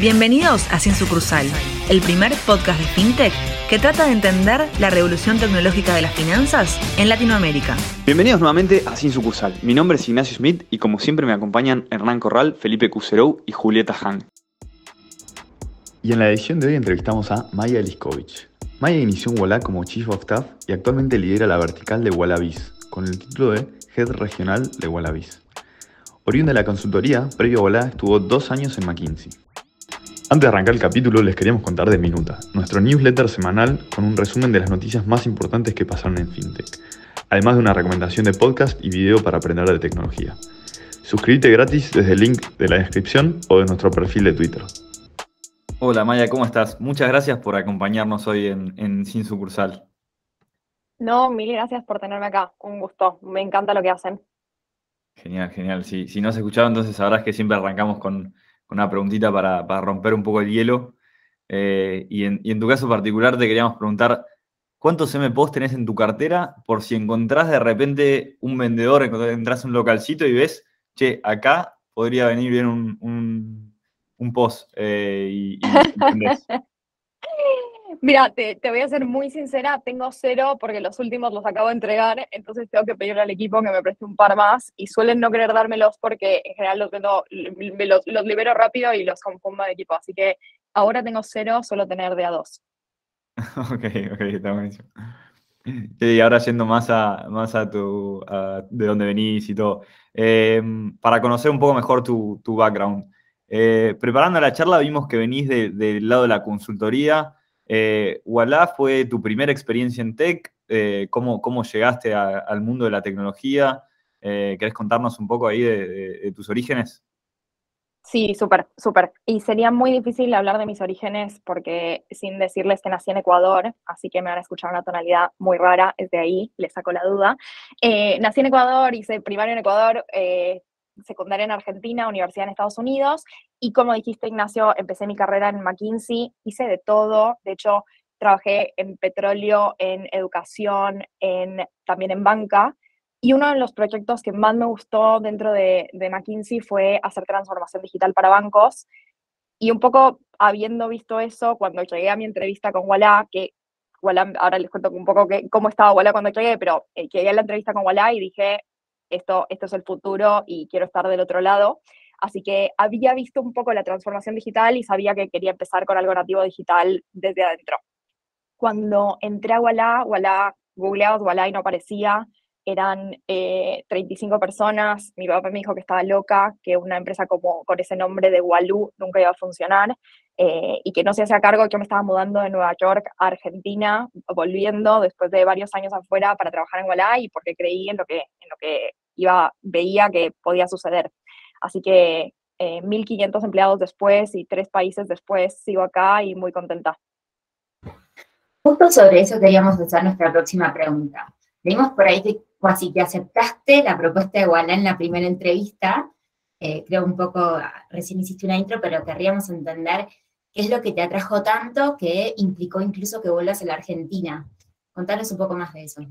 Bienvenidos a Sin Sucursal, el primer podcast de FinTech que trata de entender la revolución tecnológica de las finanzas en Latinoamérica. Bienvenidos nuevamente a Sin Sucursal. Mi nombre es Ignacio Smith y como siempre me acompañan Hernán Corral, Felipe Cuserou y Julieta Han. Y en la edición de hoy entrevistamos a Maya Liskovich. Maya inició en Walla como Chief of Staff y actualmente lidera la vertical de Wallabiz, con el título de Head Regional de Wallabiz. Oriunda de la consultoría, previo a Walla estuvo dos años en McKinsey. Antes de arrancar el capítulo, les queríamos contar de Minuta, nuestro newsletter semanal con un resumen de las noticias más importantes que pasaron en FinTech, además de una recomendación de podcast y video para aprender de tecnología. Suscríbete gratis desde el link de la descripción o de nuestro perfil de Twitter. Hola Maya, ¿cómo estás? Muchas gracias por acompañarnos hoy en, Sin Sucursal. No, mil gracias por tenerme acá. Un gusto. Me encanta lo que hacen. Genial, genial. Si, si no has escuchado, entonces sabrás que siempre arrancamos con, una preguntita para, romper un poco el hielo. Eh, y, en, tu caso particular te queríamos preguntar, ¿cuántos MPOs tenés en tu cartera por si encontrás de repente un vendedor, entras a un localcito y ves, che, acá podría venir bien un, un, post eh, y, Mira, te, voy a ser muy sincera, tengo cero porque los últimos los acabo de entregar, entonces tengo que pedirle al equipo que me preste un par más y suelen no querer dármelos porque en general los, libero rápido y los confundo de equipo, así que ahora tengo cero, suelo tener de a dos. ok, ok, está buenísimo. Y ahora yendo más a, más a tu, de dónde venís y todo, em, para conocer un poco mejor tu, background. Eh, preparando la charla vimos que venís del lado de la consultoría, eh, fue tu primera experiencia en tech. Eh, ¿cómo, ¿cómo, llegaste al mundo de la tecnología? Eh, ¿Querés contarnos un poco ahí de, tus orígenes? Sí, súper, súper. Y sería muy difícil hablar de mis orígenes porque sin decirles que nací en Ecuador, así que me van a escuchar una tonalidad muy rara, es de ahí, les saco la duda. Eh, nací en Ecuador, hice primario en Ecuador, eh, secundaria en Argentina, universidad en Estados Unidos, y como dijiste, Ignacio, empecé mi carrera en McKinsey, hice de todo, de hecho, trabajé en petróleo, en educación, en, también en banca, y uno de los proyectos que más me gustó dentro de, de McKinsey fue hacer transformación digital para bancos, y un poco habiendo visto eso, cuando llegué a mi entrevista con Walla, que Walla, ahora les cuento un poco que, cómo estaba Walla cuando llegué, pero eh, llegué a la entrevista con Walla y dije, esto, esto es el futuro y quiero estar del otro lado. Así que había visto un poco la transformación digital y sabía que quería empezar con algo nativo digital desde adentro. Cuando entré a Walla, Walla, googleados Walla y no aparecía, eran 35 eh, personas, mi papá me dijo que estaba loca, que una empresa como con ese nombre de Walú nunca iba a funcionar, eh, y que no se hacía cargo que yo me estaba mudando de Nueva York a Argentina, volviendo después de varios años afuera para trabajar en Walla y porque creí en lo que, lo que iba, veía que podía suceder. Así que 1.500 eh, empleados después y tres países después sigo acá y muy contenta. Justo sobre eso queríamos hacer nuestra próxima pregunta. Vimos por ahí que casi que aceptaste la propuesta de Walla en la primera entrevista. Eh, creo un poco, recién hiciste una intro, pero querríamos entender qué es lo que te atrajo tanto que implicó incluso que vuelvas a la Argentina. Contanos un poco más de eso.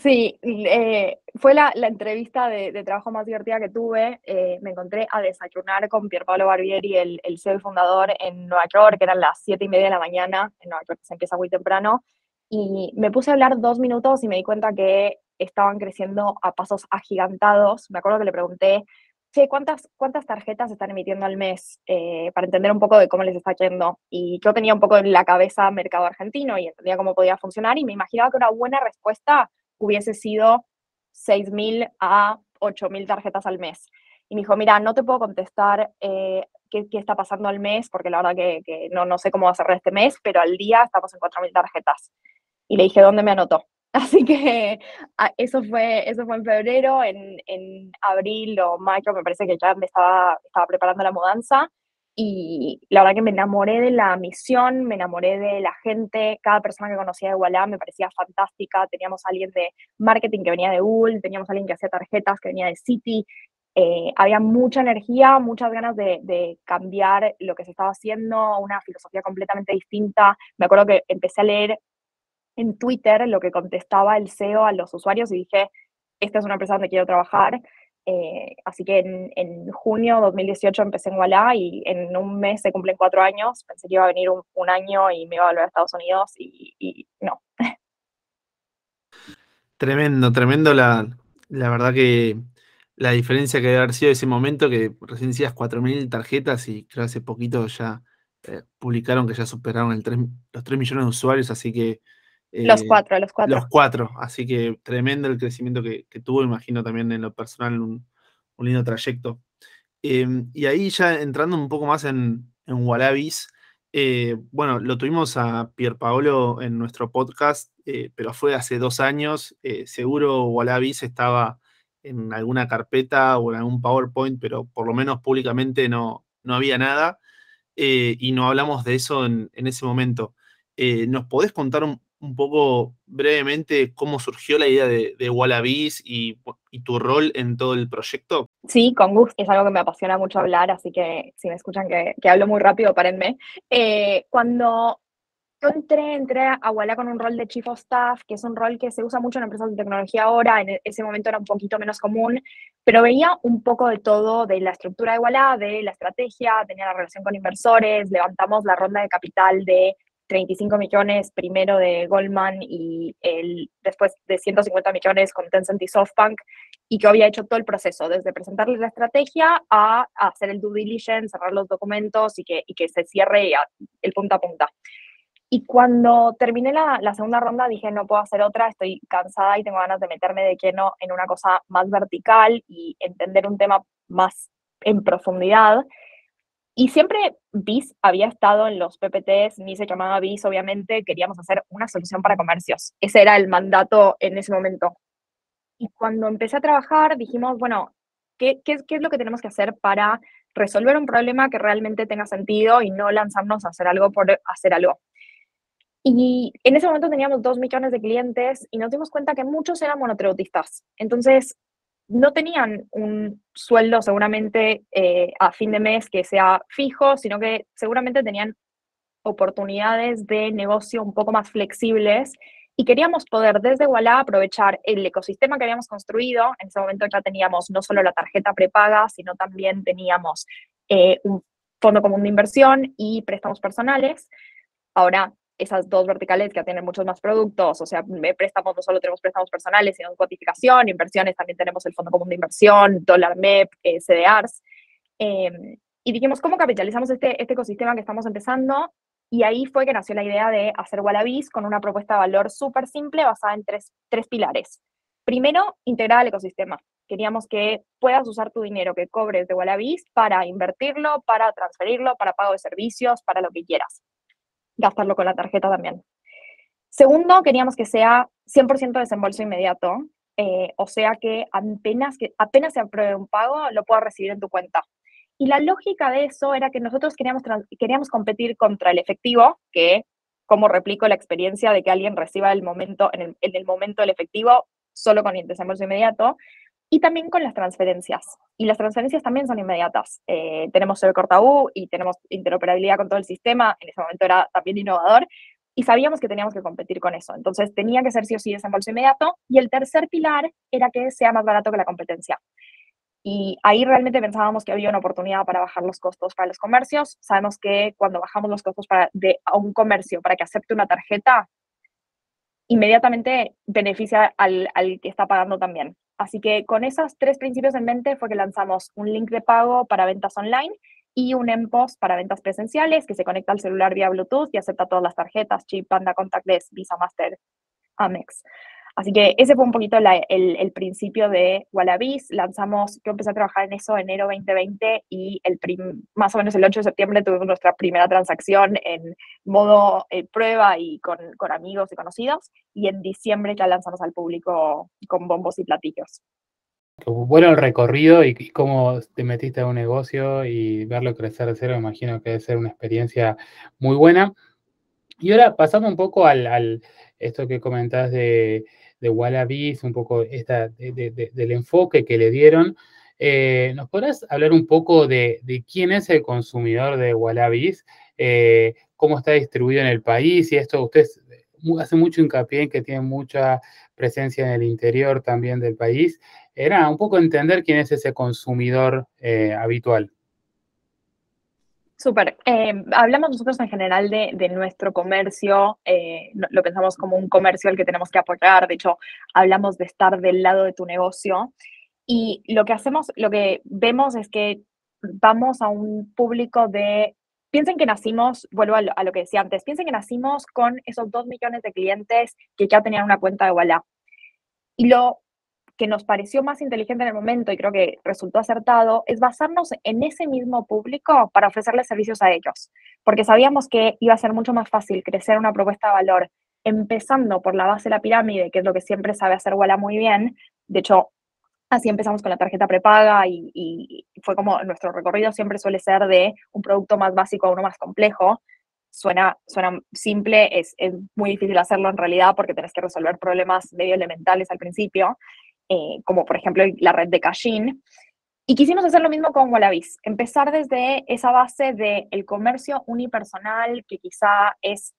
Sí, eh, fue la, entrevista de, trabajo más divertida que tuve. Eh, me encontré a desayunar con Pierpaolo Barbieri, el, el CEO y fundador, en Nueva York, que eran las siete y media de la mañana. En Nueva York se empieza muy temprano. Y me puse a hablar dos minutos y me di cuenta que estaban creciendo a pasos agigantados. Me acuerdo que le pregunté, che, ¿cuántas, cuántas tarjetas están emitiendo al mes? Eh, para entender un poco de cómo les está yendo. Y yo tenía un poco en la cabeza mercado argentino y entendía cómo podía funcionar y me imaginaba que una buena respuesta hubiese sido 6.000 a 8.000 tarjetas al mes. Y me dijo, mira, no te puedo contestar eh, qué, qué, está pasando al mes, porque la verdad que, que, no, no sé cómo va a cerrar este mes, pero al día estamos en 4.000 tarjetas. Y le dije, ¿dónde me anotó? Así que ah, eso fue, eso fue en febrero, en, en abril o mayo me parece que ya me estaba, estaba preparando la mudanza y la verdad que me enamoré de la misión, me enamoré de la gente, cada persona que conocía de Walla me parecía fantástica, teníamos a alguien de marketing que venía de Google, teníamos a alguien que hacía tarjetas que venía de City, eh, había mucha energía, muchas ganas de, de, cambiar lo que se estaba haciendo, una filosofía completamente distinta. Me acuerdo que empecé a leer en Twitter lo que contestaba el CEO a los usuarios y dije, esta es una empresa donde quiero trabajar. Eh, así que en, en, junio de 2018 empecé en Walla y en un mes se cumplen cuatro años. Pensé que iba a venir un, un año y me iba a volver a Estados Unidos y, no. Tremendo, tremendo la, la verdad que la diferencia que debe haber sido ese momento que recién decías 4.000 tarjetas y creo hace poquito ya eh, publicaron que ya superaron el 3, los 3 millones de usuarios, así que... Eh, los cuatro, los cuatro. Los cuatro, así que tremendo el crecimiento que, que tuvo, imagino también en lo personal un, un lindo trayecto. Eh, y ahí ya entrando un poco más en, en Wallabies, eh, bueno, lo tuvimos a Pierpaolo en nuestro podcast, eh, pero fue hace dos años. Eh, seguro Wallabies estaba en alguna carpeta o en algún PowerPoint, pero por lo menos públicamente no, no había nada. y no hablamos de eso en, en ese momento. ¿Nos podés contar un, un poco brevemente cómo surgió la idea de, de Wallabies y, tu rol en todo el proyecto? Sí, con gusto. Es algo que me apasiona mucho hablar, así que si me escuchan que, que hablo muy rápido, párenme. Eh, cuando yo entré, entré a Walla con un rol de Chief of Staff, que es un rol que se usa mucho en empresas de tecnología ahora, en ese momento era un poquito menos común, pero veía un poco de todo, de la estructura de Walla, de la estrategia, tenía la relación con inversores, levantamos la ronda de capital de 35 millones primero de Goldman y el, después de 150 millones con Tencent y SoftBank, y que había hecho todo el proceso, desde presentarles la estrategia a, a hacer el due diligence, cerrar los documentos y que, y que se cierre el punta a punta. Y cuando terminé la, la, segunda ronda dije, no puedo hacer otra, estoy cansada y tengo ganas de meterme de lleno en una cosa más vertical y entender un tema más en profundidad. Y siempre BIS había estado en los PPTs, ni se llamaba BIS, obviamente, queríamos hacer una solución para comercios. Ese era el mandato en ese momento. Y cuando empecé a trabajar, dijimos, bueno, ¿qué, qué, es lo que tenemos que hacer para resolver un problema que realmente tenga sentido y no lanzarnos a hacer algo por hacer algo? Y en ese momento teníamos dos millones de clientes y nos dimos cuenta que muchos eran monotributistas. Entonces, no tenían un sueldo seguramente eh, a fin de mes que sea fijo, sino que seguramente tenían oportunidades de negocio un poco más flexibles y queríamos poder desde Walla aprovechar el ecosistema que habíamos construido. En ese momento ya teníamos no solo la tarjeta prepaga, sino también teníamos eh, un fondo común de inversión y préstamos personales. Ahora esas dos verticales que tienen muchos más productos, o sea, préstamos, no solo tenemos préstamos personales, sino cuantificación, inversiones, también tenemos el Fondo Común de Inversión, dólar MEP, eh, CDRs. Eh, y dijimos, ¿cómo capitalizamos este, este ecosistema que estamos empezando? Y ahí fue que nació la idea de hacer Wallabies con una propuesta de valor súper simple basada en tres, tres pilares. Primero, integrar al ecosistema. Queríamos que puedas usar tu dinero que cobres de Wallabies para invertirlo, para transferirlo, para pago de servicios, para lo que quieras gastarlo con la tarjeta también. Segundo, queríamos que sea 100% desembolso inmediato, eh, o sea que apenas, que apenas se apruebe un pago, lo puedas recibir en tu cuenta. Y la lógica de eso era que nosotros queríamos, queríamos competir contra el efectivo, que como replico la experiencia de que alguien reciba el momento, en el, en el momento el efectivo solo con desembolso inmediato, y también con las transferencias. Y las transferencias también son inmediatas. Eh, tenemos el cortabú y tenemos interoperabilidad con todo el sistema. En ese momento era también innovador y sabíamos que teníamos que competir con eso. Entonces tenía que ser sí o sí desembolso inmediato. Y el tercer pilar era que sea más barato que la competencia. Y ahí realmente pensábamos que había una oportunidad para bajar los costos para los comercios. Sabemos que cuando bajamos los costos para, a un comercio para que acepte una tarjeta, inmediatamente beneficia al, al que está pagando también. Así que con esos tres principios en mente fue que lanzamos un link de pago para ventas online y un MPOS para ventas presenciales que se conecta al celular vía Bluetooth y acepta todas las tarjetas, chip, Panda, Contactless, Visa, Master, Amex. Así que ese fue un poquito el, principio de Wallabies. Lanzamos, yo empecé a trabajar en eso enero 2020 y el más o menos el 8 de septiembre tuvimos nuestra primera transacción en modo eh, prueba y con, amigos y conocidos. Y en diciembre ya lanzamos al público con bombos y platillos. Bueno, el recorrido y, cómo te metiste a un negocio y verlo crecer de cero, imagino que debe ser una experiencia muy buena. Y ahora pasando un poco al, al esto que comentás de, de Wallabies, un poco esta, de, de, del enfoque que le dieron. Eh, ¿Nos podrás hablar un poco de, quién es el consumidor de Wallabies? Eh, ¿Cómo está distribuido en el país? Y esto usted hace mucho hincapié en que tiene mucha presencia en el interior también del país. era un poco entender quién es ese consumidor eh, habitual. Súper. Eh, hablamos nosotros en general de, nuestro comercio, eh, lo pensamos como un comercio al que tenemos que apoyar, de hecho, hablamos de estar del lado de tu negocio y lo que hacemos, lo que vemos es que vamos a un público de, piensen que nacimos, vuelvo a lo, que decía antes, piensen que nacimos con esos dos millones de clientes que ya tenían una cuenta de Walla. Y lo que nos pareció más inteligente en el momento y creo que resultó acertado es basarnos en ese mismo público para ofrecerles servicios a ellos, porque sabíamos que iba a ser mucho más fácil crecer una propuesta de valor empezando por la base de la pirámide, que es lo que siempre sabe hacer Walla muy bien. De hecho, así empezamos con la tarjeta prepaga y, fue como nuestro recorrido siempre suele ser de un producto más básico a uno más complejo. Suena, suena simple, es, es muy difícil hacerlo en realidad porque tenés que resolver problemas medio elementales al principio. Eh, como por ejemplo la red de Cashin. Y quisimos hacer lo mismo con Wallabies, empezar desde esa base del el comercio unipersonal que quizá es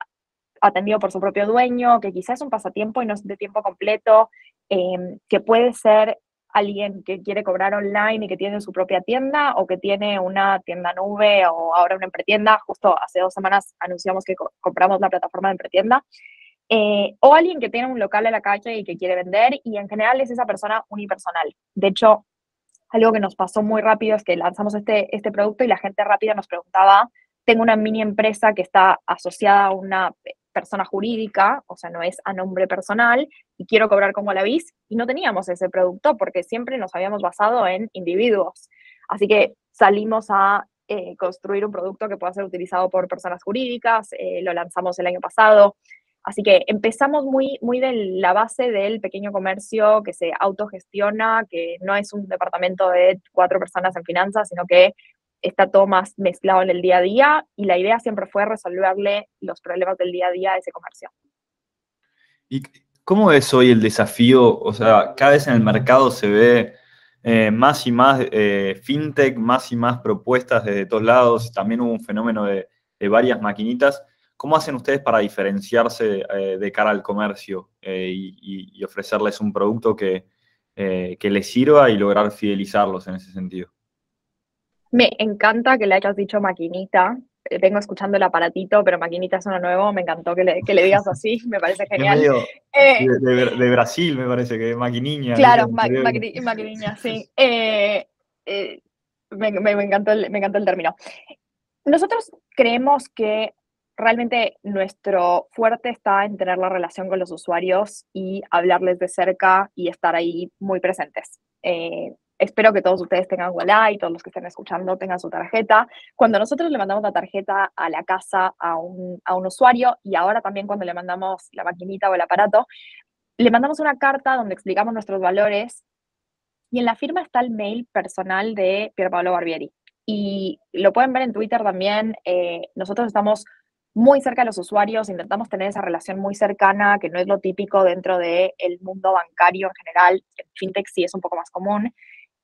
atendido por su propio dueño, que quizá es un pasatiempo y no es de tiempo completo, em, que puede ser alguien que quiere cobrar online y que tiene su propia tienda o que tiene una tienda nube o ahora una empretienda. Justo hace dos semanas anunciamos que compramos la plataforma de empretienda. Eh, o alguien que tiene un local en la calle y que quiere vender y en general es esa persona unipersonal. De hecho, algo que nos pasó muy rápido es que lanzamos este, este producto y la gente rápida nos preguntaba, tengo una mini empresa que está asociada a una persona jurídica, o sea, no es a nombre personal, y quiero cobrar como la BIS, y no teníamos ese producto porque siempre nos habíamos basado en individuos. Así que salimos a eh, construir un producto que pueda ser utilizado por personas jurídicas, eh, lo lanzamos el año pasado, Así que empezamos muy, muy de la base del pequeño comercio que se autogestiona, que no es un departamento de cuatro personas en finanzas, sino que está todo más mezclado en el día a día y la idea siempre fue resolverle los problemas del día a día a ese comercio. ¿Y cómo es hoy el desafío? O sea, cada vez en el mercado se ve eh, más y más eh, fintech, más y más propuestas desde todos lados. También hubo un fenómeno de, de varias maquinitas. ¿Cómo hacen ustedes para diferenciarse eh, de cara al comercio eh, y, ofrecerles un producto que, eh, que les sirva y lograr fidelizarlos en ese sentido? Me encanta que le hayas dicho maquinita. Vengo escuchando el aparatito, pero maquinita es uno nuevo. Me encantó que le, que le digas así. Me parece genial. de, Brasil, me parece que maquiniña. Claro, maquiniña, sí. Me, me, encantó el, me encantó el término. Nosotros creemos que realmente nuestro fuerte está en tener la relación con los usuarios y hablarles de cerca y estar ahí muy presentes. Eh, espero que todos ustedes tengan Walla y todos los que estén escuchando tengan su tarjeta. Cuando nosotros le mandamos la tarjeta a la casa a un, a un usuario y ahora también cuando le mandamos la maquinita o el aparato, le mandamos una carta donde explicamos nuestros valores y en la firma está el mail personal de Pier Paolo Barbieri. Y lo pueden ver en Twitter también. Eh, nosotros estamos muy cerca de los usuarios, intentamos tener esa relación muy cercana, que no es lo típico dentro del mundo bancario en general, en fintech sí es un poco más común,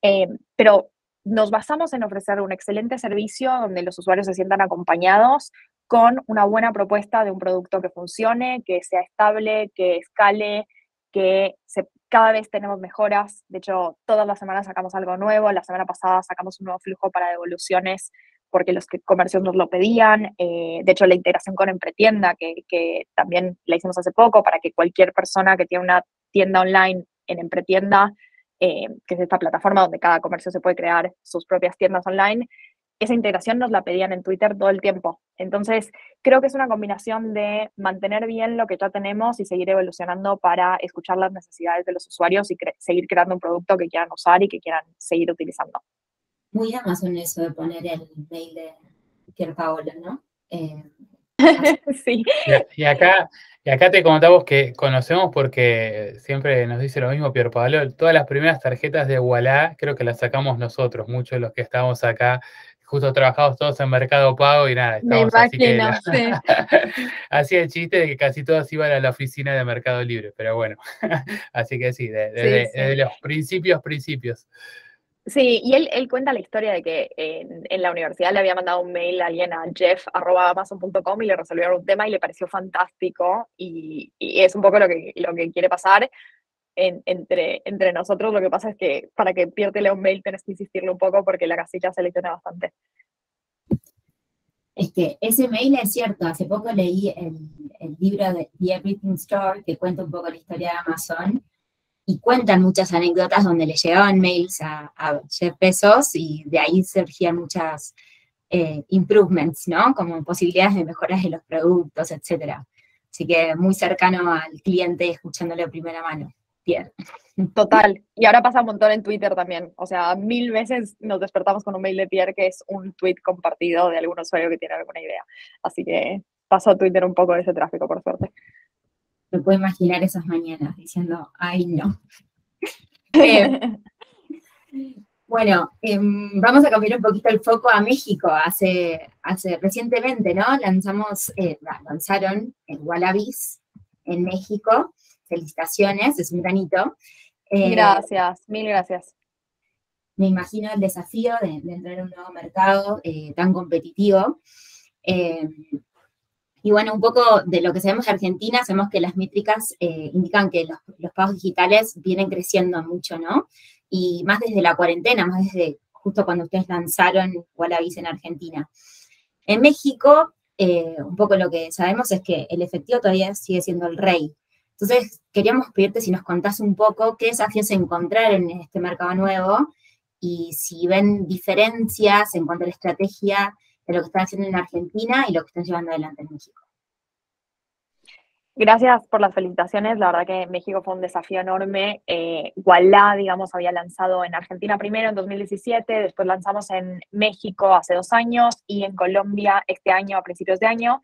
eh, pero nos basamos en ofrecer un excelente servicio donde los usuarios se sientan acompañados con una buena propuesta de un producto que funcione, que sea estable, que escale, que cada vez tenemos mejoras. De hecho, todas las semanas sacamos algo nuevo. La semana pasada sacamos un nuevo flujo para devoluciones porque los comercios nos lo pedían. Eh, de hecho, la integración con Empretienda, que, también la hicimos hace poco, para que cualquier persona que tiene una tienda online en Empretienda, eh, que es esta plataforma donde cada comercio se puede crear sus propias tiendas online, esa integración nos la pedían en Twitter todo el tiempo. Entonces, creo que es una combinación de mantener bien lo que ya tenemos y seguir evolucionando para escuchar las necesidades de los usuarios y seguir creando un producto que quieran usar y que quieran seguir utilizando muy Amazon eso de poner el mail de Pier Paolo, ¿no? Eh, sí. Y, acá, y acá te contamos que conocemos porque siempre nos dice lo mismo Pier Paolo, todas las primeras tarjetas de Walla creo que las sacamos nosotros, muchos de los que estamos acá, justo trabajamos todos en Mercado Pago y nada, estamos así que hacía el chiste de que casi todos iban a la oficina de Mercado Libre, pero bueno, así que sí, desde los principios, principios. Sí, y él, cuenta la historia de que en, la universidad le había mandado un mail a alguien a jeff.amazon.com y le resolvieron un tema y le pareció fantástico y, es un poco lo que, lo que quiere pasar. entre, entre nosotros. Lo que pasa es que para que piértele un mail tenés que insistirle un poco porque la casilla selecciona bastante. Es que ese mail es cierto. Hace poco leí el, el libro de The Everything Store que cuenta un poco la historia de Amazon y cuentan muchas anécdotas donde le llegaban mails a, a Jeff Bezos y de ahí surgían muchas eh, improvements, ¿no? Como posibilidades de mejoras de los productos, etcétera. Así que muy cercano al cliente, escuchándole de primera mano. Pierre. Total. Y ahora pasa un montón en Twitter también. O sea, mil veces nos despertamos con un mail de Pierre que es un tweet compartido de algún usuario que tiene alguna idea. Así que pasó a Twitter un poco de ese tráfico, por suerte. Me puedo imaginar esas mañanas diciendo, ay, no. eh, bueno, eh, vamos a cambiar un poquito el foco a México. Hace, hace recientemente, ¿no? Lanzamos, eh, lanzaron el Wallabies en México. Felicitaciones, es un granito. Eh, gracias, mil gracias. Me imagino el desafío de, de entrar en un nuevo mercado eh, tan competitivo. Y bueno, un poco de lo que sabemos de Argentina, sabemos que las métricas indican que los, los pagos digitales vienen creciendo mucho, ¿no? y más desde la cuarentena, más desde justo cuando ustedes lanzaron Wallabies en Argentina. En México, eh, un poco lo que sabemos es que el efectivo todavía sigue siendo el rey. Entonces, queríamos pedirte si nos contás un poco qué desafíos encontrar en este mercado nuevo y si ven diferencias en cuanto a la estrategia de lo que están haciendo en Argentina y lo que están llevando adelante en México. Gracias por las felicitaciones. La verdad que México fue un desafío enorme. Eh, digamos, había lanzado en Argentina primero en 2017, después lanzamos en México hace dos años y en Colombia este año, a principios de año.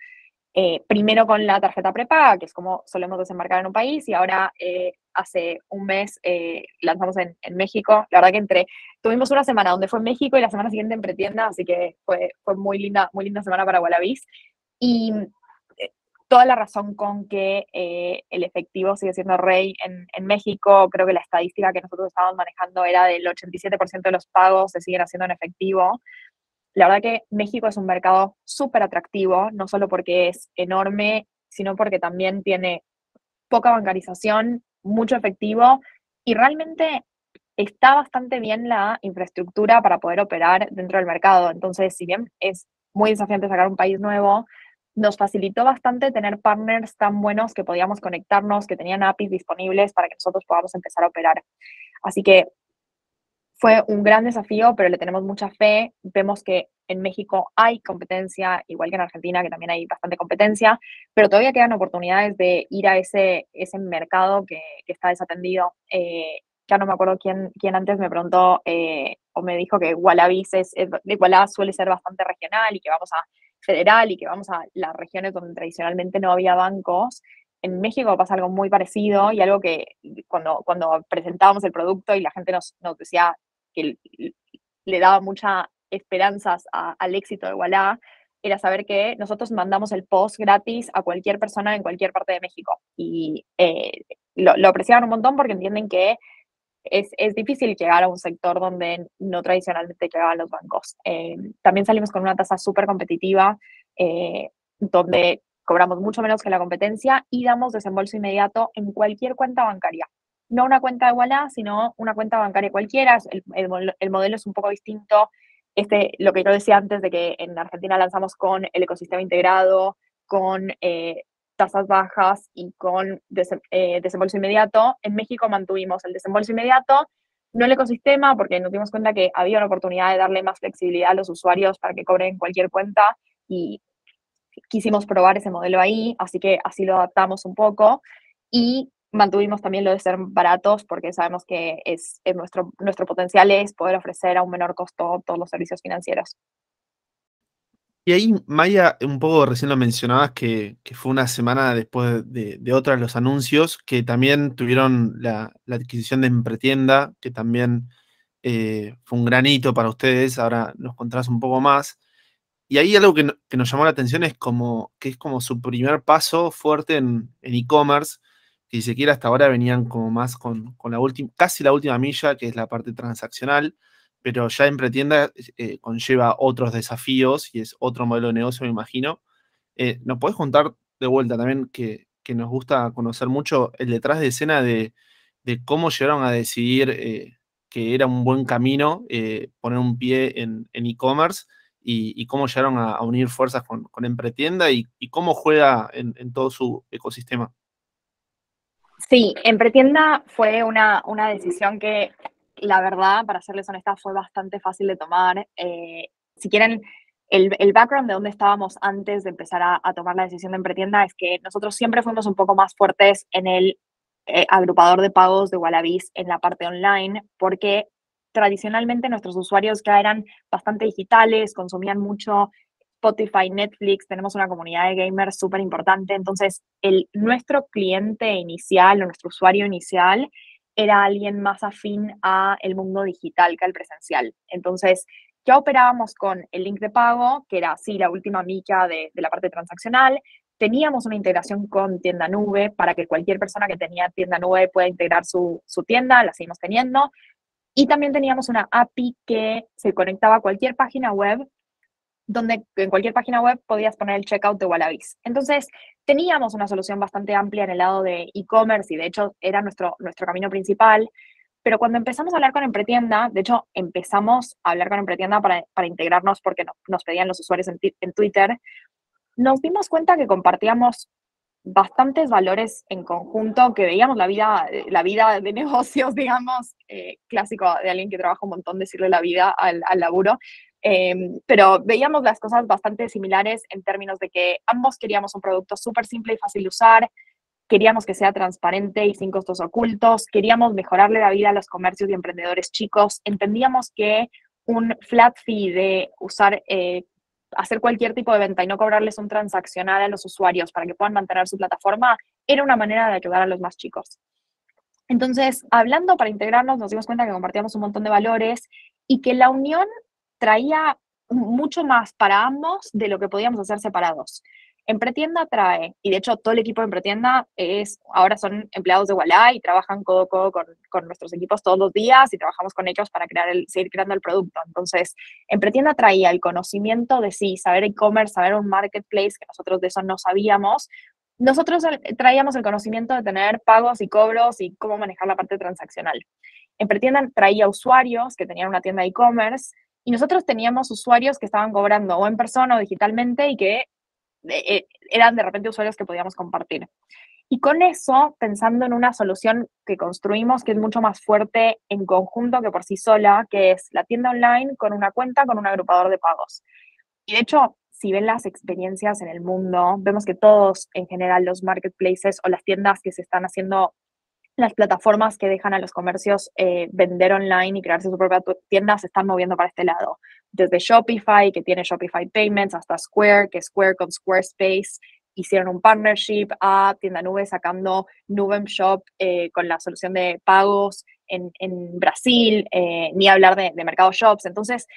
Eh, primero con la tarjeta prepaga, que es como solemos desembarcar en un país, y ahora eh, hace un mes eh, lanzamos en, en, México. La verdad que entre, tuvimos una semana donde fue en México y la semana siguiente en Pretienda, así que fue, fue muy linda, muy linda semana para Wallabies. Y toda la razón con que eh, el efectivo sigue siendo rey en, en, México. Creo que la estadística que nosotros estábamos manejando era del 87% de los pagos se siguen haciendo en efectivo. La verdad que México es un mercado súper atractivo, no solo porque es enorme, sino porque también tiene poca bancarización, mucho efectivo y realmente está bastante bien la infraestructura para poder operar dentro del mercado. Entonces, si bien es muy desafiante sacar un país nuevo, nos facilitó bastante tener partners tan buenos que podíamos conectarnos, que tenían APIs disponibles para que nosotros podamos empezar a operar. Así que fue un gran desafío, pero le tenemos mucha fe. Vemos que en México hay competencia, igual que en Argentina, que también hay bastante competencia, pero todavía quedan oportunidades de ir a ese, ese mercado que, está desatendido. Eh, ya no me acuerdo quién, quién antes me preguntó eh, o me dijo que Wallabies es, es, suele ser bastante regional y que vamos a federal y que vamos a las regiones donde tradicionalmente no había bancos, en México pasa algo muy parecido y algo que cuando, cuando presentábamos el producto y la gente nos, nos decía que le daba muchas esperanzas a, al éxito de Walla, era saber que nosotros mandamos el post gratis a cualquier persona en cualquier parte de México. Y eh, lo, lo apreciaban un montón porque entienden que es, es, difícil llegar a un sector donde no tradicionalmente llegaban los bancos. Eh, también salimos con una tasa súper competitiva, eh, donde cobramos mucho menos que la competencia y damos desembolso inmediato en cualquier cuenta bancaria. No una cuenta de Walla, sino una cuenta bancaria cualquiera. El, el, el, modelo es un poco distinto. Este, lo que yo decía antes de que en Argentina lanzamos con el ecosistema integrado, con eh, tasas bajas y con eh, desembolso inmediato. En México mantuvimos el desembolso inmediato, no el ecosistema, porque nos dimos cuenta que había una oportunidad de darle más flexibilidad a los usuarios para que cobren cualquier cuenta y quisimos probar ese modelo ahí, así que así lo adaptamos un poco y mantuvimos también lo de ser baratos porque sabemos que es, es nuestro, nuestro potencial es poder ofrecer a un menor costo todos los servicios financieros. Y ahí, Maya, un poco recién lo mencionabas que, fue una semana después de, de otras los anuncios, que también tuvieron la, adquisición de Empretienda, que también eh, fue un granito para ustedes, ahora nos contarás un poco más. Y ahí algo que, que, nos llamó la atención es como que es como su primer paso fuerte en e-commerce, si se quiere hasta ahora venían como más con, con la última, casi la última milla, que es la parte transaccional pero ya en Pretienda eh, conlleva otros desafíos y es otro modelo de negocio, me imagino. Eh, ¿Nos podés contar de vuelta también que, que, nos gusta conocer mucho el detrás de escena de, de cómo llegaron a decidir eh, que era un buen camino poner un pie en e-commerce y, cómo llegaron a, unir fuerzas con, con Empretienda y, cómo juega en, todo su ecosistema. Sí, Empretienda fue una, una decisión que, la verdad, para serles honesta, fue bastante fácil de tomar. Eh, si quieren, el, el, background de dónde estábamos antes de empezar a, tomar la decisión de Empretienda es que nosotros siempre fuimos un poco más fuertes en el eh, agrupador de pagos de Wallabies en la parte online, porque tradicionalmente nuestros usuarios ya eran bastante digitales, consumían mucho Spotify, Netflix, tenemos una comunidad de gamers súper importante, entonces el, nuestro cliente inicial o nuestro usuario inicial era alguien más afín a el mundo digital que al presencial. Entonces, ya operábamos con el link de pago, que era así la última mica de, de la parte transaccional, teníamos una integración con tienda nube para que cualquier persona que tenía tienda nube pueda integrar su, su tienda, la seguimos teniendo. Y también teníamos una API que se conectaba a cualquier página web, donde en cualquier página web podías poner el checkout de Wallabies. Entonces, teníamos una solución bastante amplia en el lado de e-commerce y de hecho era nuestro, nuestro camino principal. Pero cuando empezamos a hablar con Empretienda, de hecho empezamos a hablar con Empretienda para, para integrarnos porque nos pedían los usuarios en, Twitter, nos dimos cuenta que compartíamos bastantes valores en conjunto, que veíamos la vida, la vida de negocios, digamos, eh, clásico de alguien que trabaja un montón, decirle la vida al, laburo, em, pero veíamos las cosas bastante similares en términos de que ambos queríamos un producto súper simple y fácil de usar, queríamos que sea transparente y sin costos ocultos, queríamos mejorarle la vida a los comercios y emprendedores chicos, entendíamos que un flat fee de usar eh, hacer cualquier tipo de venta y no cobrarles un transaccional a los usuarios para que puedan mantener su plataforma, era una manera de ayudar a los más chicos. Entonces, hablando para integrarnos, nos dimos cuenta que compartíamos un montón de valores y que la unión traía mucho más para ambos de lo que podíamos hacer separados. Empretienda trae, y de hecho todo el equipo de Empretienda es, ahora son empleados de Walla y trabajan codo a codo con, con, nuestros equipos todos los días y trabajamos con ellos para crear el, seguir creando el producto. Entonces, Empretienda traía el conocimiento de sí, saber e-commerce, saber un marketplace, que nosotros de eso no sabíamos. Nosotros traíamos el conocimiento de tener pagos y cobros y cómo manejar la parte transaccional. Empretienda traía usuarios que tenían una tienda e-commerce y nosotros teníamos usuarios que estaban cobrando o en persona o digitalmente y que eh, eran de repente usuarios que podíamos compartir. Y con eso, pensando en una solución que construimos que es mucho más fuerte en conjunto que por sí sola, que es la tienda online con una cuenta con un agrupador de pagos. Y de hecho, si ven las experiencias en el mundo, vemos que todos, en general, los marketplaces o las tiendas que se están haciendo las plataformas que dejan a los comercios eh, vender online y crearse su propia tienda se están moviendo para este lado. Desde Shopify, que tiene Shopify Payments, hasta Square, que Square con Squarespace hicieron un partnership a Tienda Nube sacando Nubem Shop eh, con la solución de pagos en, Brasil, eh, ni hablar de, de Mercado Shops. Entonces,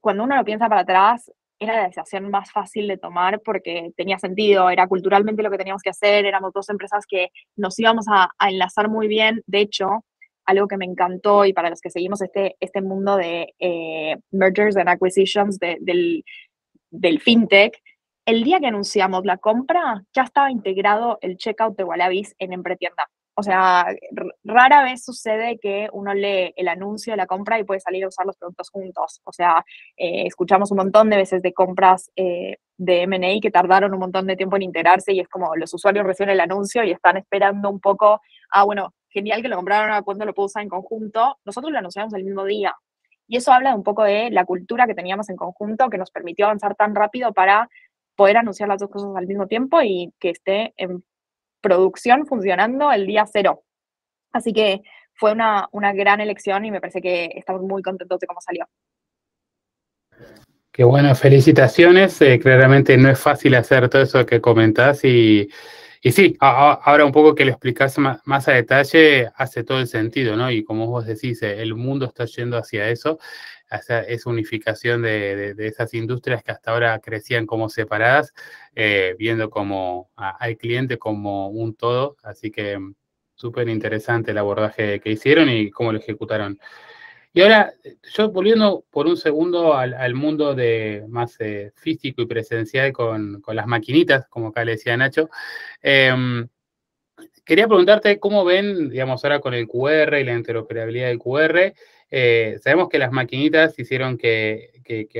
cuando uno lo piensa para atrás, era la decisión más fácil de tomar porque tenía sentido, era culturalmente lo que teníamos que hacer, éramos dos empresas que nos íbamos a, enlazar muy bien. De hecho, algo que me encantó y para los que seguimos este, este mundo de eh, mergers and acquisitions del, fintech, el día que anunciamos la compra ya estaba integrado el checkout de Wallabies en Empretienda. O sea, rara vez sucede que uno lee el anuncio de la compra y puede salir a usar los productos juntos. O sea, eh, escuchamos un montón de veces de compras eh, de MA que tardaron un montón de tiempo en integrarse y es como los usuarios reciben el anuncio y están esperando un poco, ah, bueno, genial que lo compraron, a cuándo lo puedo usar en conjunto. Nosotros lo anunciamos el mismo día. Y eso habla un poco de la cultura que teníamos en conjunto que nos permitió avanzar tan rápido para poder anunciar las dos cosas al mismo tiempo y que esté en producción funcionando el día cero. Así que fue una, gran elección y me parece que estamos muy contentos de cómo salió. Qué bueno, felicitaciones. Eh, claramente no es fácil hacer todo eso que comentás y, y sí, ahora un poco que lo explicás más, a detalle hace todo el sentido, ¿no? Y como vos decís, eh, el mundo está yendo hacia eso, hacia esa unificación de, esas industrias que hasta ahora crecían como separadas, eh, viendo como al cliente como un todo. Así que mm, súper interesante el abordaje que hicieron y cómo lo ejecutaron. Y ahora, yo volviendo por un segundo al, mundo de más eh, físico y presencial con, las maquinitas, como acá le decía Nacho, em, quería preguntarte cómo ven, digamos, ahora con el QR y la interoperabilidad del QR. Eh, sabemos que las maquinitas hicieron que,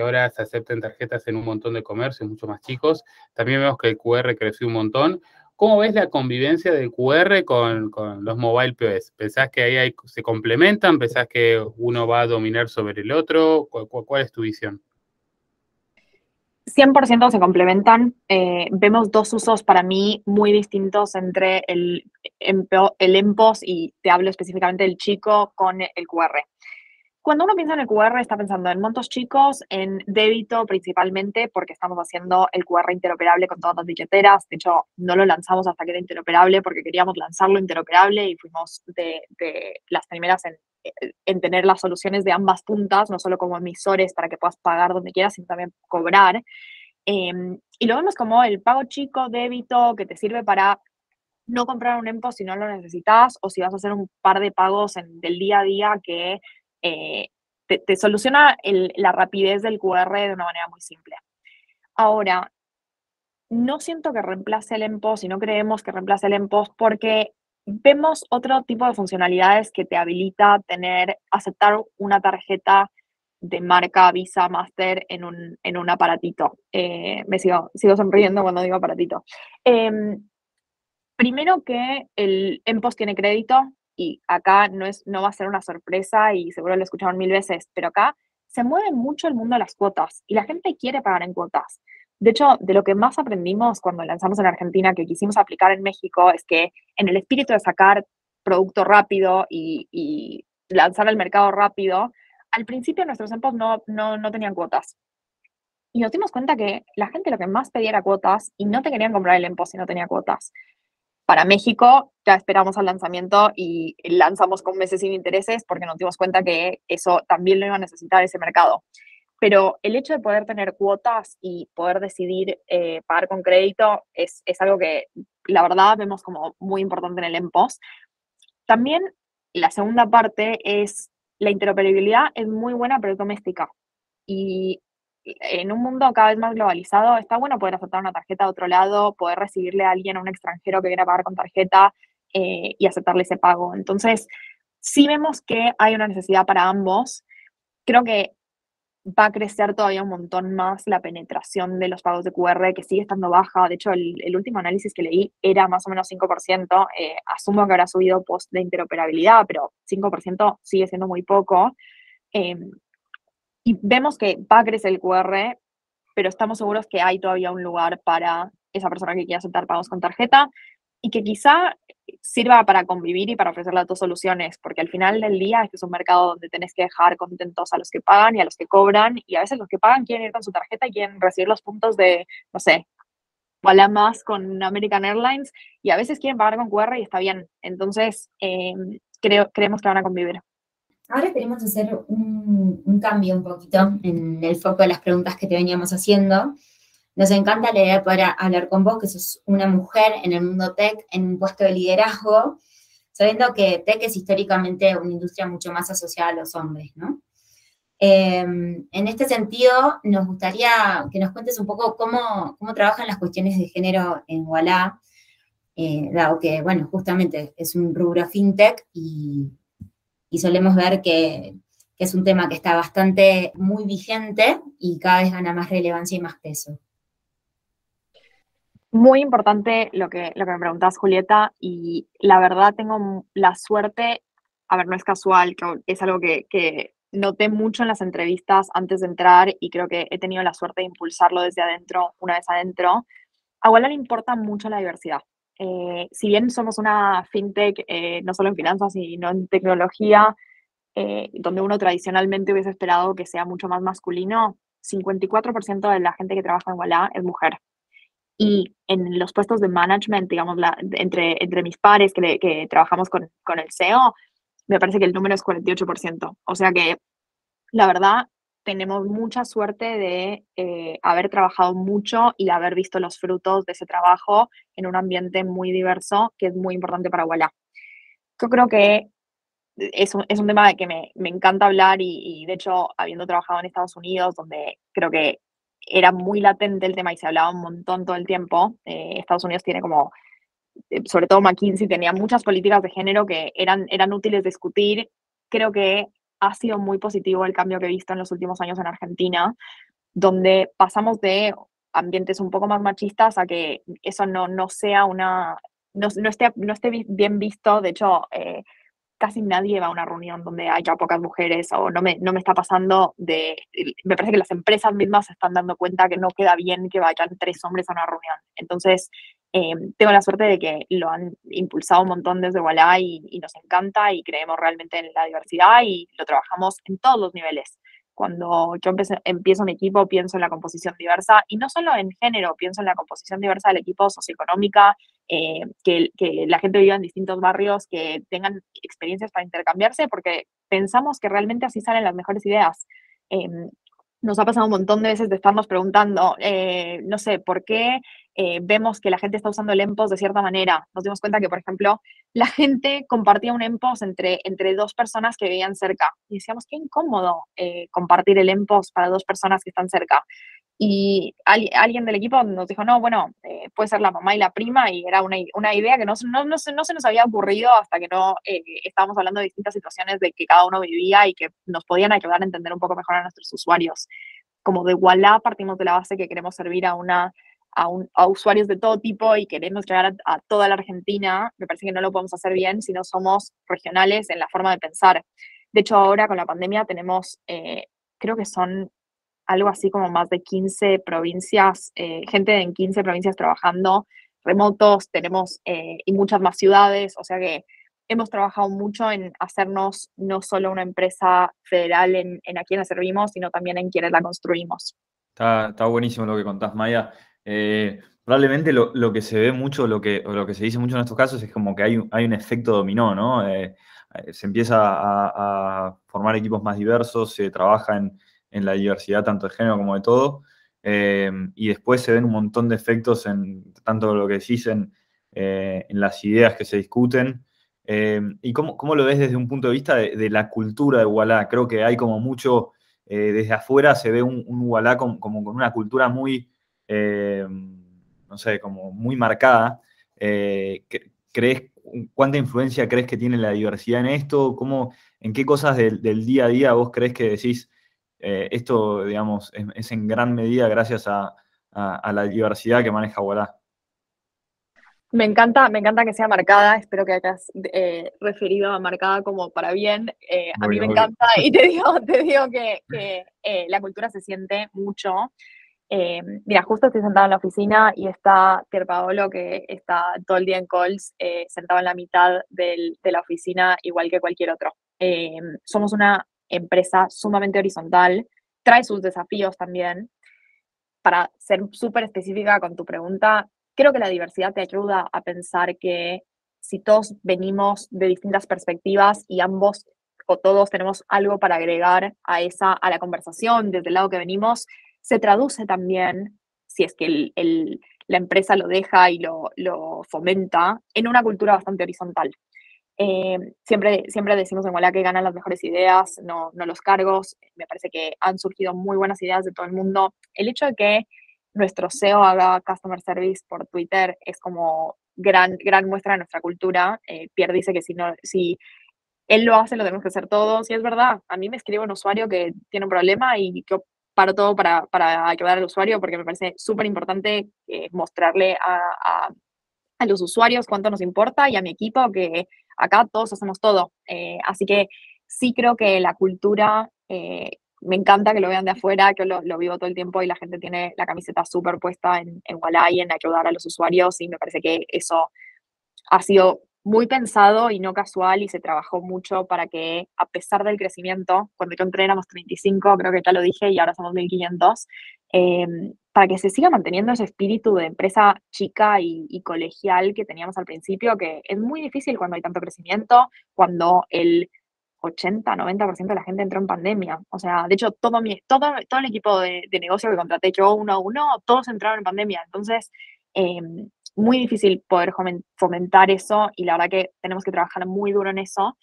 ahora se acepten tarjetas en un montón de comercios, mucho más chicos. También vemos que el QR creció un montón. ¿Cómo ves la convivencia del QR con, los mobile POS? ¿Pensás que ahí se complementan? ¿Pensás que uno va a dominar sobre el otro? cuál es tu visión? 100% se complementan. Eh, vemos dos usos para mí muy distintos entre el, el EMPOS y te hablo específicamente del chico con el QR. Cuando uno piensa en el QR, está pensando en montos chicos, en débito principalmente, porque estamos haciendo el QR interoperable con todas las billeteras. De hecho, no lo lanzamos hasta que era interoperable porque queríamos lanzarlo interoperable y fuimos de, las primeras en en tener las soluciones de ambas puntas, no solo como emisores para que puedas pagar donde quieras, sino también cobrar. Em, y lo vemos como el pago chico, débito, que te sirve para no comprar un EMPO si no lo necesitas o si vas a hacer un par de pagos del día a día que eh, te, soluciona la rapidez del QR de una manera muy simple. Ahora, no siento que reemplace el EMPOS y no creemos que reemplace el EMPOS porque vemos otro tipo de funcionalidades que te habilita tener, aceptar una tarjeta de marca Visa Master en un, en un aparatito. Eh, me sigo, sigo sonriendo cuando digo aparatito. Em, primero que el EMPOS tiene crédito y acá no, es, no va a ser una sorpresa y seguro lo escucharon mil veces, pero acá se mueve mucho el mundo de las cuotas y la gente quiere pagar en cuotas. De hecho, de lo que más aprendimos cuando lanzamos en Argentina, que quisimos aplicar en México, es que en el espíritu de sacar producto rápido y, lanzar al mercado rápido, al principio nuestros empos no, no, tenían cuotas. Y nos dimos cuenta que la gente lo que más pedía era cuotas y no te querían comprar el EMPO si no tenía cuotas. Para México ya esperamos al lanzamiento y lanzamos con meses sin intereses porque nos dimos cuenta que eso también lo iba a necesitar ese mercado pero el hecho de poder tener cuotas y poder decidir eh, pagar con crédito es, es, algo que la verdad vemos como muy importante en el EMPOS. También la segunda parte es la interoperabilidad es muy buena pero es doméstica y en un mundo cada vez más globalizado está bueno poder aceptar una tarjeta de otro lado, poder recibirle a alguien, a un extranjero que quiera pagar con tarjeta eh, y aceptarle ese pago. Entonces, sí vemos que hay una necesidad para ambos. Creo que va a crecer todavía un montón más la penetración de los pagos de QR, que sigue estando baja. De hecho, el, último análisis que leí era más o menos 5%. Eh, asumo que habrá subido post de interoperabilidad, pero 5% sigue siendo muy poco. Em, y vemos que va a crecer el QR, pero estamos seguros que hay todavía un lugar para esa persona que quiera aceptar pagos con tarjeta y que quizá sirva para convivir y para ofrecer las dos soluciones, porque al final del día este es un mercado donde tenés que dejar contentos a los que pagan y a los que cobran, y a veces los que pagan quieren ir con su tarjeta y quieren recibir los puntos de, no sé, Walla más con American Airlines, y a veces quieren pagar con QR y está bien. Entonces, em, creo, creemos que van a convivir. Ahora queremos hacer un, cambio un poquito en el foco de las preguntas que te veníamos haciendo. Nos encanta la idea de poder hablar con vos, que sos una mujer en el mundo tech, en un puesto de liderazgo, sabiendo que tech es históricamente una industria mucho más asociada a los hombres, ¿no? Em, en este sentido, nos gustaría que nos cuentes un poco cómo, cómo trabajan las cuestiones de género en Walla, eh, dado que, bueno, justamente es un rubro fintech y, y solemos ver que, es un tema que está bastante muy vigente y cada vez gana más relevancia y más peso. Muy importante lo que, lo que me preguntas, Julieta, y la verdad tengo la suerte, a ver, no es casual, es algo que, que noté mucho en las entrevistas antes de entrar y creo que he tenido la suerte de impulsarlo desde adentro, una vez adentro. A Walla le importa mucho la diversidad. Eh, si bien somos una fintech, eh, no solo en finanzas, sino en tecnología, eh, donde uno tradicionalmente hubiese esperado que sea mucho más masculino, 54% de la gente que trabaja en Walla es mujer. Y en los puestos de management, digamos, la, entre, entre mis pares que, que trabajamos con, con el CEO, me parece que el número es 48%. O sea que, la verdad, tenemos mucha suerte de eh, haber trabajado mucho y haber visto los frutos de ese trabajo en un ambiente muy diverso, que es muy importante para Walla. Yo creo que es un, es un tema de que me, me encanta hablar y, y, de hecho, habiendo trabajado en Estados Unidos, donde creo que era muy latente el tema y se hablaba un montón todo el tiempo. Eh, Estados Unidos tiene como eh, sobre todo McKinsey, tenía muchas políticas de género que eran, eran útiles discutir. Creo que ha sido muy positivo el cambio que he visto en los últimos años en Argentina, donde pasamos de ambientes un poco más machistas a que eso no, no sea una, no, no, esté, no esté bien visto. De hecho, eh, casi nadie va a una reunión donde haya pocas mujeres o no me, no me está pasando de, me parece que las empresas mismas se están dando cuenta que no queda bien que vayan tres hombres a una reunión. Entonces, eh, tengo la suerte de que lo han impulsado un montón desde Wallah y, y, nos encanta y creemos realmente en la diversidad y lo trabajamos en todos los niveles. Cuando yo empiezo mi equipo, pienso en la composición diversa y no solo en género, pienso en la composición diversa del equipo socioeconómica, eh, que, que, la gente viva en distintos barrios, que tengan experiencias para intercambiarse, porque pensamos que realmente así salen las mejores ideas. Eh, nos ha pasado un montón de veces de estarnos preguntando, eh, no sé, ¿por qué eh, vemos que la gente está usando el EMPOS de cierta manera? Nos dimos cuenta que, por ejemplo, la gente compartía un EMPOS entre, entre dos personas que vivían cerca. Y decíamos, qué incómodo eh, compartir el EMPOS para dos personas que están cerca. Y alguien del equipo nos dijo, no, bueno, eh, puede ser la mamá y la prima, y era una, una idea que no, no, no, se, no, se, nos había ocurrido hasta que no eh, estábamos hablando de distintas situaciones de que cada uno vivía y que nos podían ayudar a entender un poco mejor a nuestros usuarios. Como de Walla partimos de la base que queremos servir a, una, a, un, a usuarios de todo tipo y queremos llegar a, toda la Argentina. Me parece que no lo podemos hacer bien si no somos regionales en la forma de pensar. De hecho, ahora con la pandemia tenemos, eh, creo que son algo así como más de 15 provincias, eh, gente en 15 provincias trabajando remotos, tenemos eh, y muchas más ciudades, o sea que hemos trabajado mucho en hacernos no solo una empresa federal en, en a quienes servimos, sino también en quienes la construimos. Está, está buenísimo lo que contás, Maya. Eh, probablemente lo, lo, que se ve mucho, lo que, lo que se dice mucho en estos casos es como que hay, hay un efecto dominó, ¿no? se empieza a, a, formar equipos más diversos, se trabaja en, en la diversidad tanto de género como de todo. Eh, y después se ven un montón de efectos en tanto lo que decís en, eh, las ideas que se discuten. Eh, ¿Y cómo, cómo, lo ves desde un punto de vista de, la cultura de Wallah? Creo que hay como mucho, desde afuera se ve un, un como con una cultura muy, no sé, como muy marcada. ¿Crees, cuánta influencia crees que tiene la diversidad en esto? ¿Cómo, ¿En qué cosas del, del día a día vos crees que decís, eh, esto, digamos, es, es, en gran medida gracias a, a, a la diversidad que maneja Wallah. Me encanta, me encanta que sea marcada, espero que hayas eh, referido a marcada como para bien. Eh, a mí me encanta y te digo, te digo que, que eh, la cultura se siente mucho. Eh, mira, justo estoy sentada en la oficina y está Pier Paolo, que está todo el día en calls, sentado en la mitad del, de la oficina, igual que cualquier otro. somos una empresa sumamente horizontal, trae sus desafíos también. Para ser súper específica con tu pregunta, creo que la diversidad te ayuda a pensar que si todos venimos de distintas perspectivas y ambos o todos tenemos algo para agregar a esa a la conversación desde el lado que venimos, se traduce también, si es que el, el, la empresa lo deja y lo, lo, fomenta, en una cultura bastante horizontal. Eh, siempre, siempre decimos en Walla que ganan las mejores ideas, no, no los cargos. Me parece que han surgido muy buenas ideas de todo el mundo. El hecho de que nuestro CEO haga customer service por Twitter es como gran, gran muestra de nuestra cultura. Eh, Pierre dice que si, no, si él lo hace, lo tenemos que hacer todos. Y es verdad, a mí me escribe un usuario que tiene un problema y yo paro todo para, para ayudar al usuario porque me parece súper importante eh, mostrarle a, a, a, los usuarios cuánto nos importa y a mi equipo que acá todos hacemos todo. Eh, así que sí creo que la cultura, eh, me encanta que lo vean de afuera, que lo, lo, vivo todo el tiempo y la gente tiene la camiseta súper puesta en, en en ayudar a los usuarios y me parece que eso ha sido muy pensado y no casual y se trabajó mucho para que a pesar del crecimiento, cuando yo entré éramos 35, creo que ya lo dije, y ahora somos 1500, eh, para que se siga manteniendo ese espíritu de empresa chica y, colegial que teníamos al principio, que es muy difícil cuando hay tanto crecimiento, cuando el 80, 90% de la gente entró en pandemia. O sea, de hecho, todo, mi, todo, todo el equipo de, de negocio que contraté yo uno a uno, todos entraron en pandemia. Entonces, eh, muy difícil poder fomentar eso y la verdad que tenemos que trabajar muy duro en eso.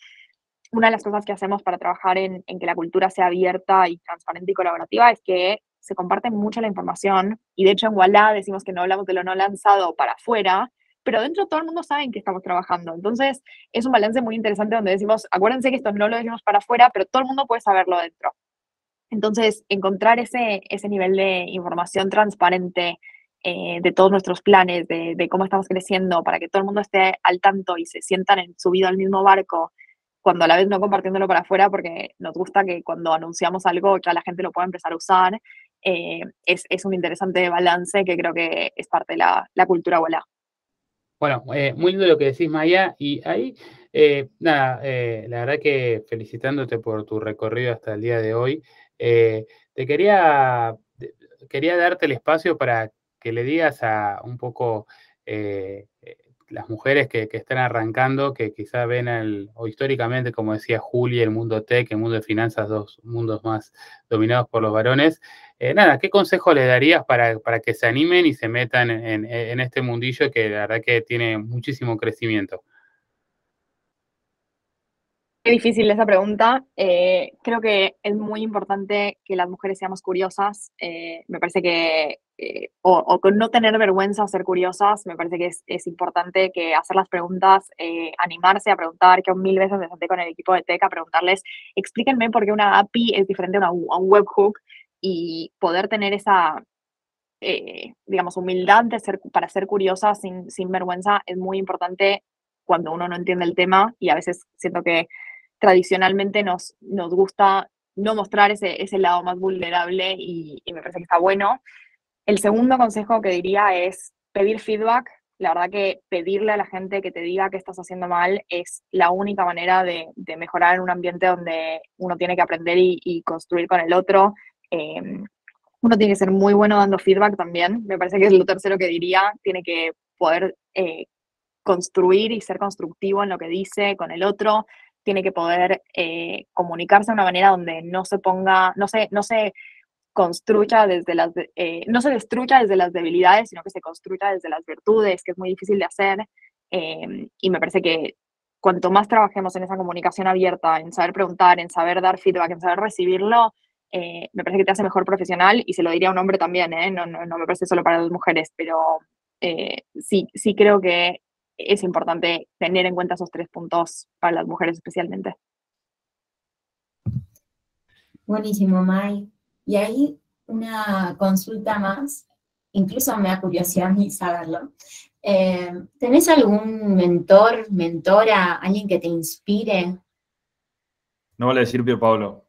Una de las cosas que hacemos para trabajar en, en que la cultura sea abierta y transparente y colaborativa es que se comparte mucho la información y de hecho en Wallah decimos que no hablamos de lo no lanzado para afuera, pero dentro todo el mundo sabe en qué estamos trabajando. Entonces, es un balance muy interesante donde decimos, acuérdense que esto no lo decimos para afuera, pero todo el mundo puede saberlo dentro. Entonces, encontrar ese, ese nivel de información transparente eh, de todos nuestros planes, de, de, cómo estamos creciendo, para que todo el mundo esté al tanto y se sientan en, subido al mismo barco, cuando a la vez no compartiéndolo para afuera, porque nos gusta que cuando anunciamos algo ya la gente lo pueda empezar a usar, eh, es, es, un interesante balance que creo que es parte de la, cultura abuela. Bueno, eh, muy lindo lo que decís, Maya, y ahí, eh, nada, la verdad que felicitándote por tu recorrido hasta el día de hoy, te quería, quería darte el espacio para que le digas a un poco las mujeres que, están arrancando, que quizá ven el, o históricamente, como decía Juli, el mundo tech, el mundo de finanzas, dos mundos más dominados por los varones. Eh, nada, ¿qué consejo le darías para, para, que se animen y se metan en, en, este mundillo que la verdad que tiene muchísimo crecimiento? Qué difícil esa pregunta. Eh, creo que es muy importante que las mujeres seamos curiosas. Eh, me parece que eh, o, o, con no tener vergüenza ser curiosas, me parece que es, es importante que hacer las preguntas, eh, animarse a preguntar, que mil veces me senté con el equipo de TEC a preguntarles, explíquenme por qué una API es diferente a, una, a un webhook y poder tener esa, eh, digamos, humildad de ser, para ser curiosa sin, sin vergüenza es muy importante cuando uno no entiende el tema y a veces siento que tradicionalmente nos, nos gusta no mostrar ese, ese lado más vulnerable y, y me parece que está bueno. El segundo consejo que diría es pedir feedback. La verdad que pedirle a la gente que te diga que estás haciendo mal es la única manera de, mejorar en un ambiente donde uno tiene que aprender y, construir con el otro. Eh, uno tiene que ser muy bueno dando feedback también. Me parece que es lo tercero que diría. Tiene que poder eh, construir y ser constructivo en lo que dice con el otro. Tiene que poder eh, comunicarse de una manera donde no se ponga, no se, no se construya desde las, eh, no se destruya desde las debilidades, sino que se construya desde las virtudes, que es muy difícil de hacer. Eh, y me parece que cuanto más trabajemos en esa comunicación abierta, en saber preguntar, en saber dar feedback, en saber recibirlo, eh, me parece que te hace mejor profesional y se lo diría a un hombre también, ¿eh? no, no, no, me parece solo para las mujeres, pero sí, sí creo que es importante tener en cuenta esos tres puntos para las mujeres especialmente. Buenísimo, Mai. Y ahí una consulta más, incluso me da curiosidad a mí saberlo. Eh, ¿Tenés algún mentor, mentora, alguien que te inspire? No vale decir Pier Pablo.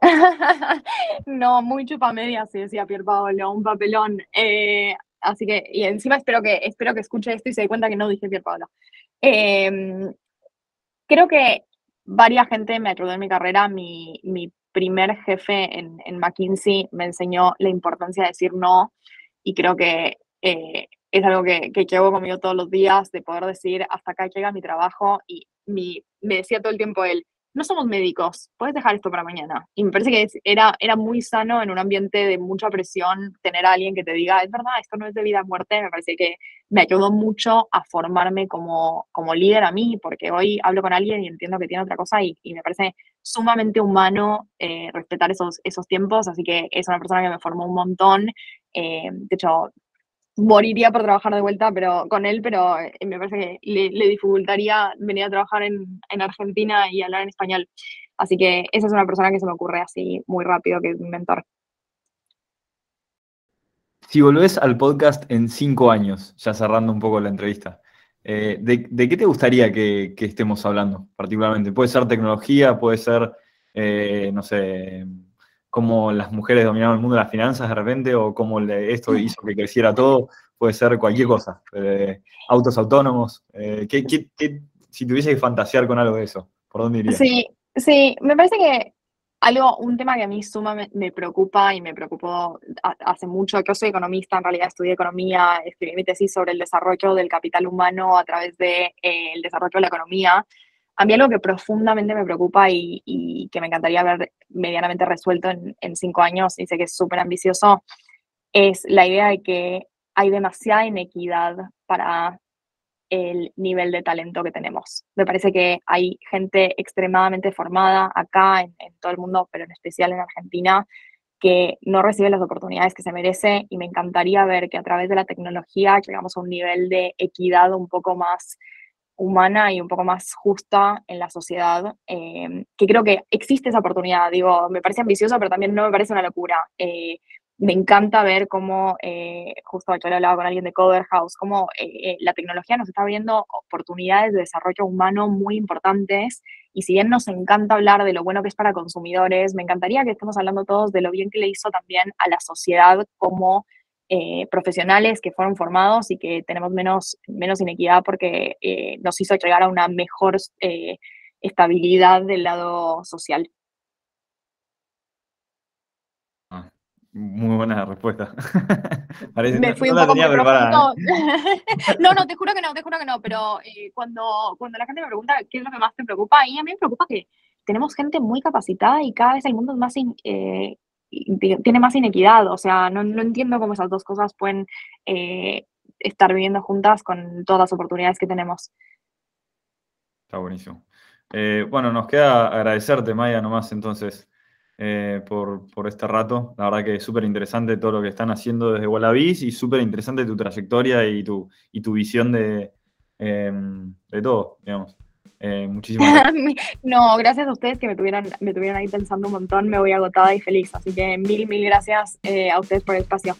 no, muy chupamedia, sí decía Pier Pablo, un papelón. Eh, así que, y encima espero que, espero que escuche esto y se dé cuenta que no dije Pier Pablo. Eh, creo que varias gente me ayudó en mi carrera. Mi, mi primer jefe en, en, McKinsey me enseñó la importancia de decir no y creo que eh, es algo que, que, llevo conmigo todos los días, de poder decir hasta acá llega mi trabajo y mi, me decía todo el tiempo él, no somos médicos, puedes dejar esto para mañana. Y me parece que era, era muy sano en un ambiente de mucha presión tener a alguien que te diga, es verdad, esto no es de vida a muerte. Me parece que me ayudó mucho a formarme como, como líder a mí, porque hoy hablo con alguien y entiendo que tiene otra cosa y, y me parece sumamente humano eh, respetar esos, esos tiempos. Así que es una persona que me formó un montón. Eh, de hecho, moriría por trabajar de vuelta pero con él, pero eh, me parece que le, dificultaría venir a trabajar en, en, Argentina y hablar en español. Así que esa es una persona que se me ocurre así muy rápido, que es mi mentor. Si volvés al podcast en cinco años, ya cerrando un poco la entrevista, eh, ¿de, ¿de, qué te gustaría que, que, estemos hablando particularmente? Puede ser tecnología, puede ser, eh, no sé, cómo las mujeres dominaron el mundo de las finanzas de repente o cómo esto hizo que creciera todo, puede ser cualquier cosa. Eh, autos autónomos, eh, ¿qué, qué, qué, si tuviese que fantasear con algo de eso, ¿por dónde irías? Sí, sí, me parece que algo, un tema que a mí sumamente me preocupa y me preocupó hace mucho, yo soy economista, en realidad estudié economía, escribí mi tesis sobre el desarrollo del capital humano a través del de, eh, desarrollo de la economía, a mí algo que profundamente me preocupa y, que me encantaría ver medianamente resuelto en, en cinco años, y sé que es súper ambicioso, es la idea de que hay demasiada inequidad para el nivel de talento que tenemos. Me parece que hay gente extremadamente formada acá, en, en todo el mundo, pero en especial en Argentina, que no recibe las oportunidades que se merece y me encantaría ver que a través de la tecnología llegamos a un nivel de equidad un poco más humana y un poco más justa en la sociedad, eh, que creo que existe esa oportunidad. Digo, me parece ambicioso, pero también no me parece una locura. Eh, me encanta ver cómo, eh, justo yo hablaba con alguien de Coder House, cómo la tecnología nos está abriendo oportunidades de desarrollo humano muy importantes. Y si bien nos encanta hablar de lo bueno que es para consumidores, me encantaría que estemos hablando todos de lo bien que le hizo también a la sociedad como eh, profesionales que fueron formados y que tenemos menos, menos inequidad porque eh, nos hizo llegar a una mejor eh, estabilidad del lado social. Ah, muy buena respuesta. Me fui un poco muy profundo. no, no, te juro que no, te juro que no, pero cuando, cuando la gente me pregunta qué es lo que más te preocupa, y a mí me preocupa que tenemos gente muy capacitada y cada vez el mundo es más tiene más inequidad. O sea, no, entiendo cómo esas dos cosas pueden eh, estar viviendo juntas con todas las oportunidades que tenemos. Está buenísimo. Eh, bueno, nos queda agradecerte, Maya, nomás entonces eh, por, este rato. La verdad que es súper interesante todo lo que están haciendo desde Wallabies y súper interesante tu trayectoria y tu, y tu visión de, de todo, digamos. Eh, muchísimas gracias. no, gracias a ustedes que me tuvieran, me tuvieran ahí pensando un montón. Me voy agotada y feliz. Así que mil, mil gracias eh, a ustedes por el espacio.